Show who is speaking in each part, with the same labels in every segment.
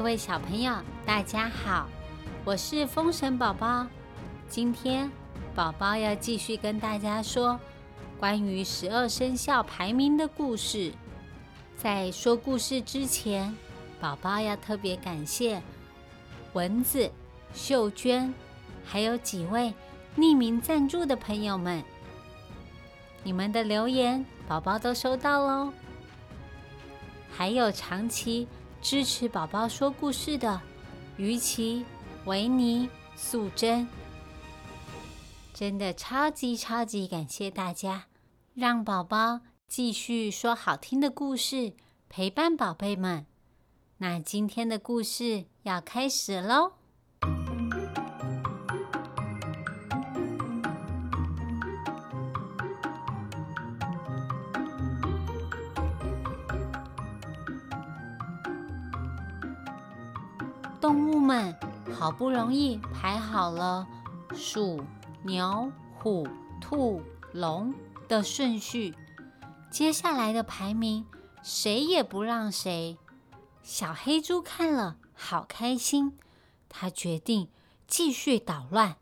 Speaker 1: 各位小朋友，大家好，我是风神宝宝。今天宝宝要继续跟大家说关于十二生肖排名的故事。在说故事之前，宝宝要特别感谢蚊子、秀娟，还有几位匿名赞助的朋友们，你们的留言宝宝都收到喽。还有长期支持宝宝说故事的于琪、维尼、素贞，真的超级超级感谢大家，让宝宝继续说好听的故事，陪伴宝贝们。那今天的故事要开始喽。们好不容易排好了鼠、牛、虎、兔、龙的顺序，接下来的排名谁也不让谁。小黑猪看了好开心，他决定继续捣乱。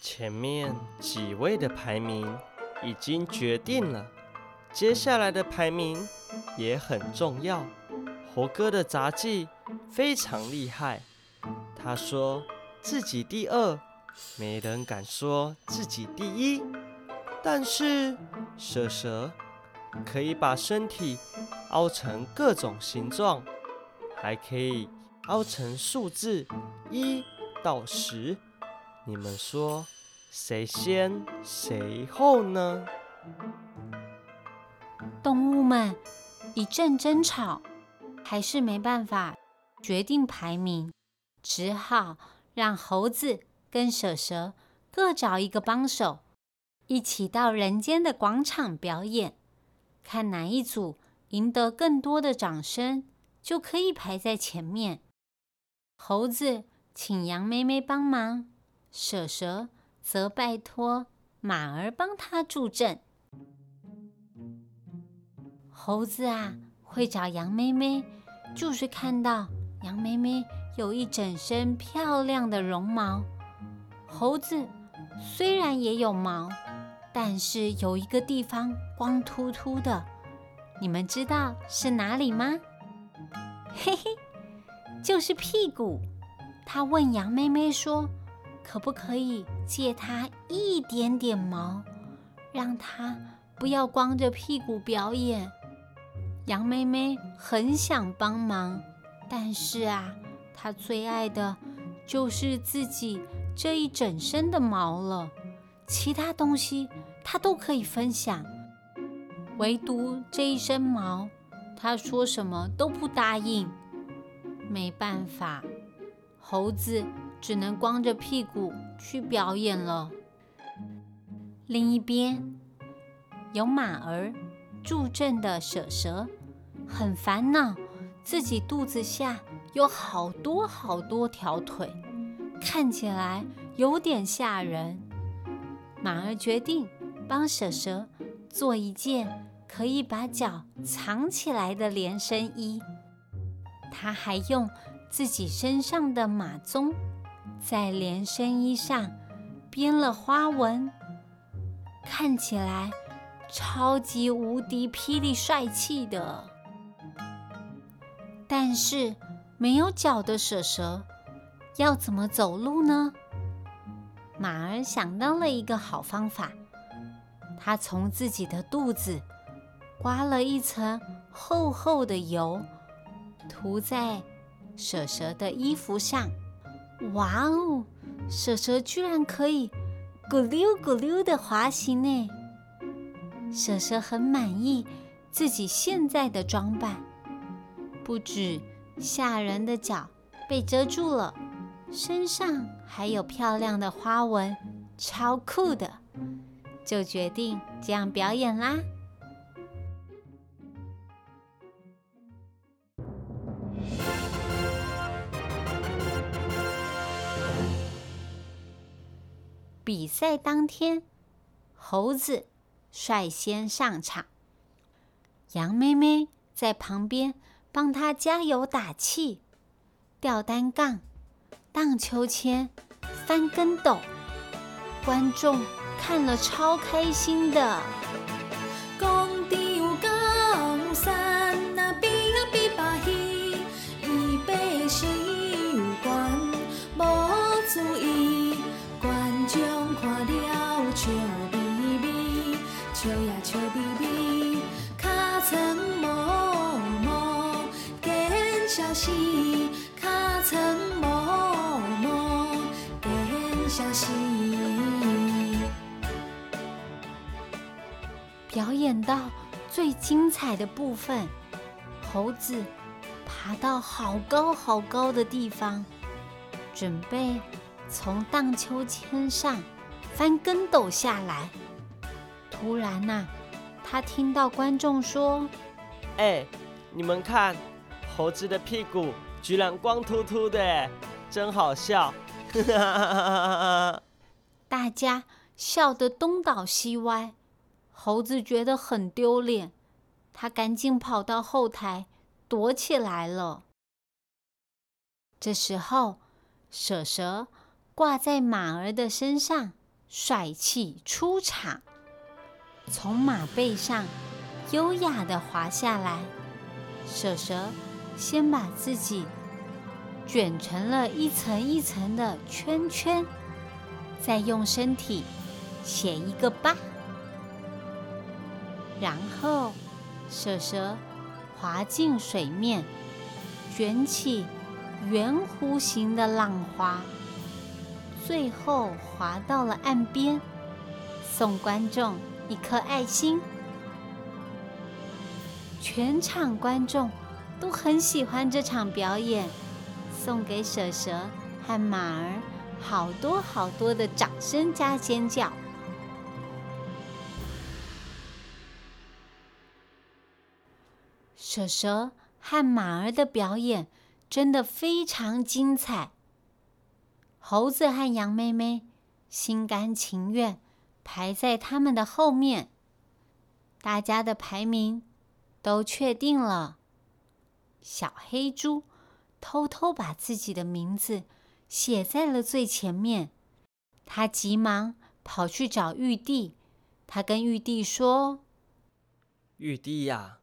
Speaker 2: 前面几位的排名已经决定了，接下来的排名。也很重要。猴哥的杂技非常厉害，他说自己第二，没人敢说自己第一。但是蛇蛇可以把身体凹成各种形状，还可以凹成数字一到十。你们说谁先谁后呢？
Speaker 1: 动物们。一阵争吵，还是没办法决定排名，只好让猴子跟蛇蛇各找一个帮手，一起到人间的广场表演，看哪一组赢得更多的掌声，就可以排在前面。猴子请杨妹妹帮忙，蛇蛇则拜托马儿帮他助阵。猴子啊，会找杨妹妹，就是看到杨妹妹有一整身漂亮的绒毛。猴子虽然也有毛，但是有一个地方光秃秃的，你们知道是哪里吗？嘿嘿，就是屁股。他问杨妹妹说：“可不可以借她一点点毛，让她不要光着屁股表演？”杨妹妹很想帮忙，但是啊，她最爱的就是自己这一整身的毛了。其他东西她都可以分享，唯独这一身毛，她说什么都不答应。没办法，猴子只能光着屁股去表演了。另一边，有马儿助阵的蛇蛇。很烦恼，自己肚子下有好多好多条腿，看起来有点吓人。马儿决定帮蛇蛇做一件可以把脚藏起来的连身衣。他还用自己身上的马鬃在连身衣上编了花纹，看起来超级无敌霹雳帅气的。但是没有脚的蛇蛇要怎么走路呢？马儿想到了一个好方法，他从自己的肚子刮了一层厚厚的油，涂在蛇蛇的衣服上。哇哦，蛇蛇居然可以咕溜咕溜的滑行呢！蛇蛇很满意自己现在的装扮。不止吓人的脚被遮住了，身上还有漂亮的花纹，超酷的，就决定这样表演啦。比赛当天，猴子率先上场。羊妹妹在旁边帮他加油打气，吊单杠，荡秋千，翻跟斗，观众看了超开心的。
Speaker 3: 工地有高山那比那比巴嘿，一杯是有关无注意，观众看了笑眯眯，笑呀笑眯眯，卡层。
Speaker 1: 表演到最精彩的部分，猴子爬到好高好高的地方，准备从荡秋千上翻跟斗下来。突然呐，他听到观众说：“
Speaker 2: 哎，你们看，猴子的屁股居然光秃秃的，真好笑！”
Speaker 1: 大家笑得东倒西歪。猴子觉得很丢脸，他赶紧跑到后台躲起来了。这时候，蛇蛇挂在马儿的身上，帅气出场，从马背上优雅的滑下来。蛇蛇先把自己卷成了一层一层的圈圈，再用身体写一个八。然后，蛇蛇滑进水面，卷起圆弧形的浪花，最后滑到了岸边，送观众一颗爱心。全场观众都很喜欢这场表演，送给蛇蛇和马儿好多好多的掌声加尖叫。蛇蛇和马儿的表演真的非常精彩。猴子和羊妹妹心甘情愿排在他们的后面。大家的排名都确定了。小黑猪偷偷把自己的名字写在了最前面。他急忙跑去找玉帝。他跟玉帝说：“
Speaker 2: 玉帝呀。”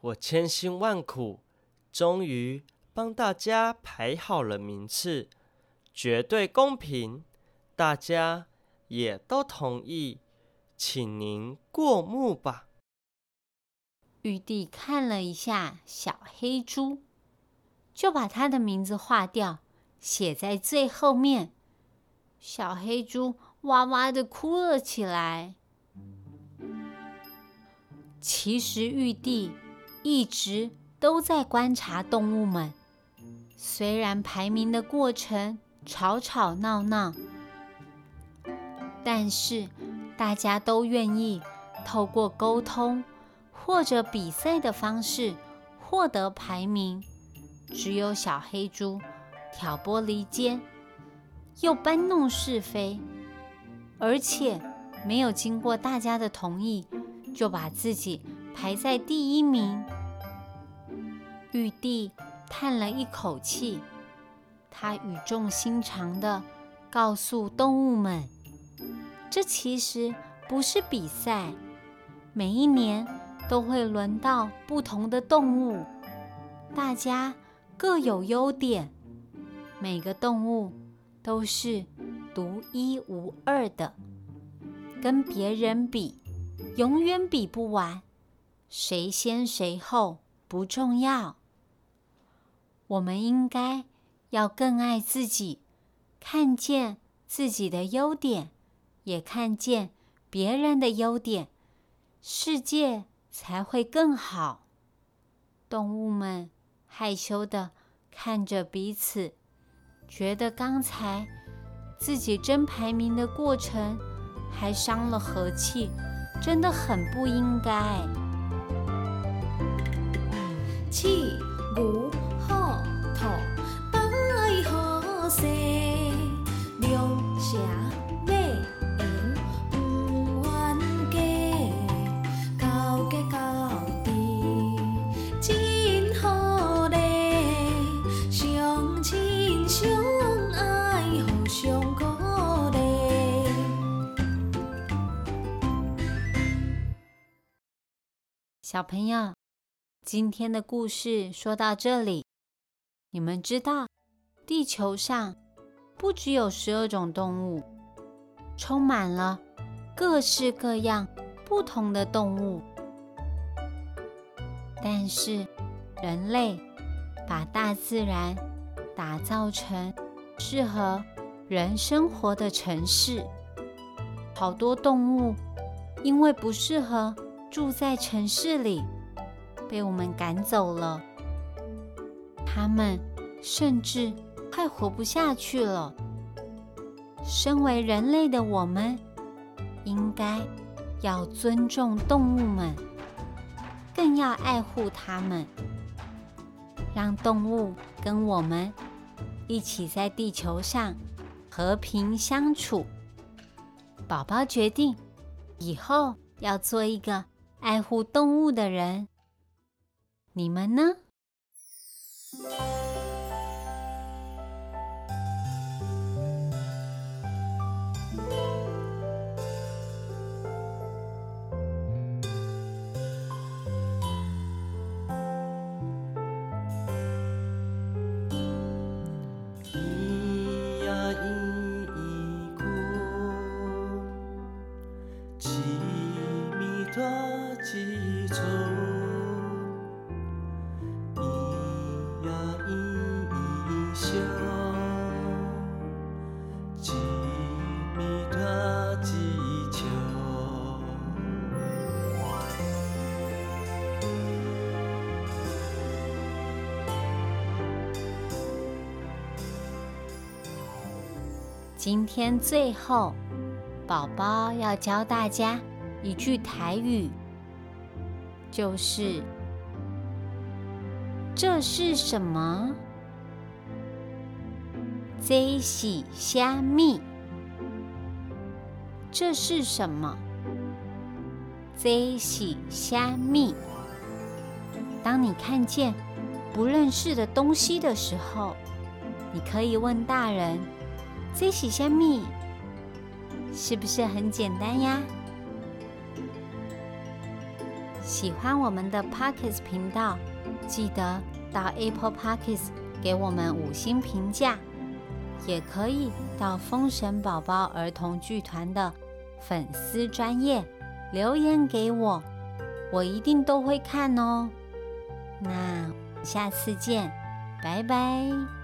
Speaker 2: 我千辛万苦，终于帮大家排好了名次，绝对公平，大家也都同意，请您过目吧。
Speaker 1: 玉帝看了一下小黑猪，就把他的名字划掉，写在最后面。小黑猪哇哇的哭了起来。其实玉帝。一直都在观察动物们，虽然排名的过程吵吵闹闹，但是大家都愿意透过沟通或者比赛的方式获得排名。只有小黑猪挑拨离间，又搬弄是非，而且没有经过大家的同意，就把自己排在第一名。玉帝叹了一口气，他语重心长地告诉动物们：“这其实不是比赛，每一年都会轮到不同的动物，大家各有优点，每个动物都是独一无二的，跟别人比，永远比不完，谁先谁后不重要。”我们应该要更爱自己，看见自己的优点，也看见别人的优点，世界才会更好。动物们害羞的看着彼此，觉得刚才自己争排名的过程还伤了和气，真的很不应该。
Speaker 3: 气不。
Speaker 1: 小朋友，今天的故事说到这里，你们知道地球上不只有十二种动物，充满了各式各样不同的动物，但是人类把大自然打造成适合人生活的城市，好多动物因为不适合。住在城市里，被我们赶走了。他们甚至快活不下去了。身为人类的我们，应该要尊重动物们，更要爱护它们，让动物跟我们一起在地球上和平相处。宝宝决定以后要做一个。爱护动物的人，你们呢？今天最后，宝宝要教大家一句台语，就是“这是什么？”这是虾米？这是什么？这是虾米？当你看见不认识的东西的时候，你可以问大人。这是虾米？是不是很简单呀？喜欢我们的 Pockets 频道，记得到 Apple Pockets 给我们五星评价，也可以到封神宝宝儿童剧团的粉丝专业留言给我，我一定都会看哦。那下次见，拜拜。